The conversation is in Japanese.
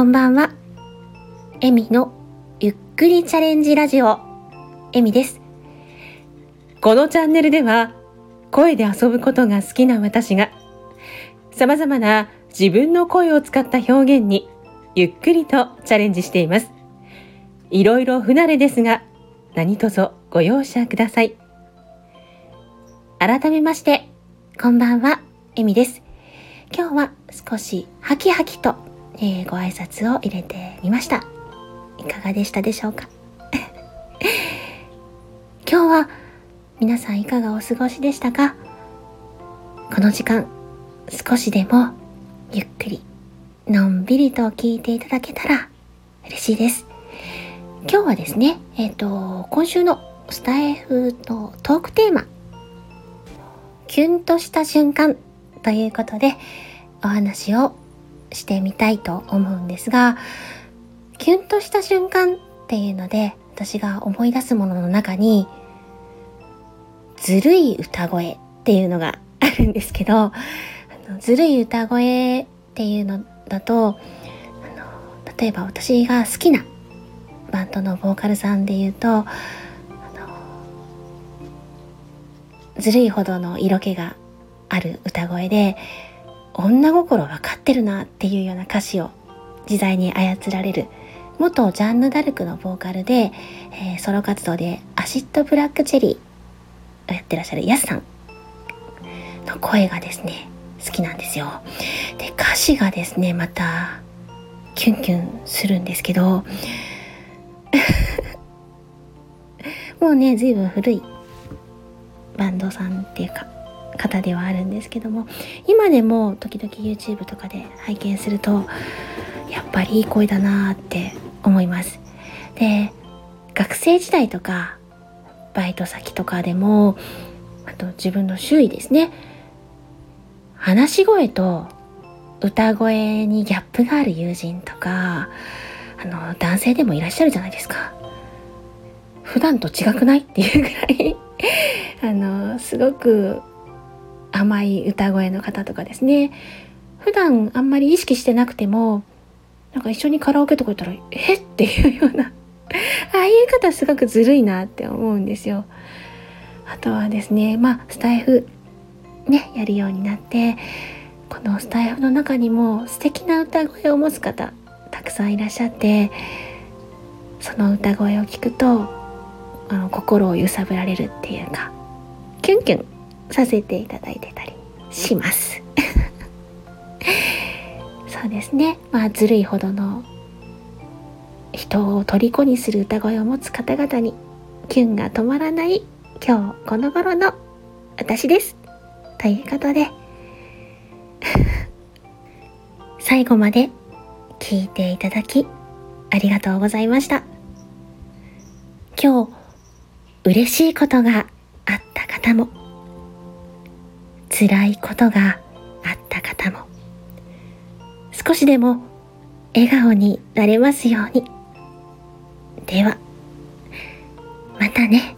こんばんは。エミのゆっくりチャレンジラジオ、エミです。このチャンネルでは、声で遊ぶことが好きな私が、様々な自分の声を使った表現に、ゆっくりとチャレンジしています。いろいろ不慣れですが、何卒ご容赦ください。改めまして、こんばんは、エミです。今日は少しハキハキとえー、ご挨拶を入れてみました。いかがでしたでしょうか？今日は皆さんいかがお過ごしでしたか？この時間少しでもゆっくりのんびりと聞いていただけたら嬉しいです。今日はですね、えっ、ー、と、今週のスタイフのトークテーマ、キュンとした瞬間ということでお話をしてみたいと思うんですが、キュンとした瞬間っていうので、私が思い出すものの中に、ずるい歌声っていうのがあるんですけど、ずるい歌声っていうのだと、例えば私が好きなバンドのボーカルさんで言うと、ずるいほどの色気がある歌声で女心分かってるなっていうような歌詞を自在に操られる元ジャンヌ・ダルクのボーカルで、えー、ソロ活動でアシッド・ブラック・チェリーをやってらっしゃるヤスさんの声がですね好きなんですよ。で歌詞がですねまたキュンキュンするんですけど もうね随分古いバンドさんっていうか方ではあるんですけども今でも時々 YouTube とかで拝見するとやっぱりいい声だなって思います。で学生時代とかバイト先とかでもあと自分の周囲ですね話し声と歌声にギャップがある友人とかあの男性でもいらっしゃるじゃないですか。普段と違くないっていうぐらいあのすごく甘い歌声の方とかですね普段あんまり意識してなくてもなんか一緒にカラオケとか行ったら「えっ?」ていうような ああいう方すごくずるいなって思うんですよ。あとはですねまあスタイフねやるようになってこのスタイフの中にも素敵な歌声を持つ方たくさんいらっしゃってその歌声を聞くとあの心を揺さぶられるっていうかキュンキュンさせていただいてたりします。そうですね。まあずるいほどの人を虜にする歌声を持つ方々にキュンが止まらない今日この頃の私です。ということで 最後まで聞いていただきありがとうございました。今日嬉しいことがあった方も辛いことがあった方も少しでも笑顔になれますように。では、またね。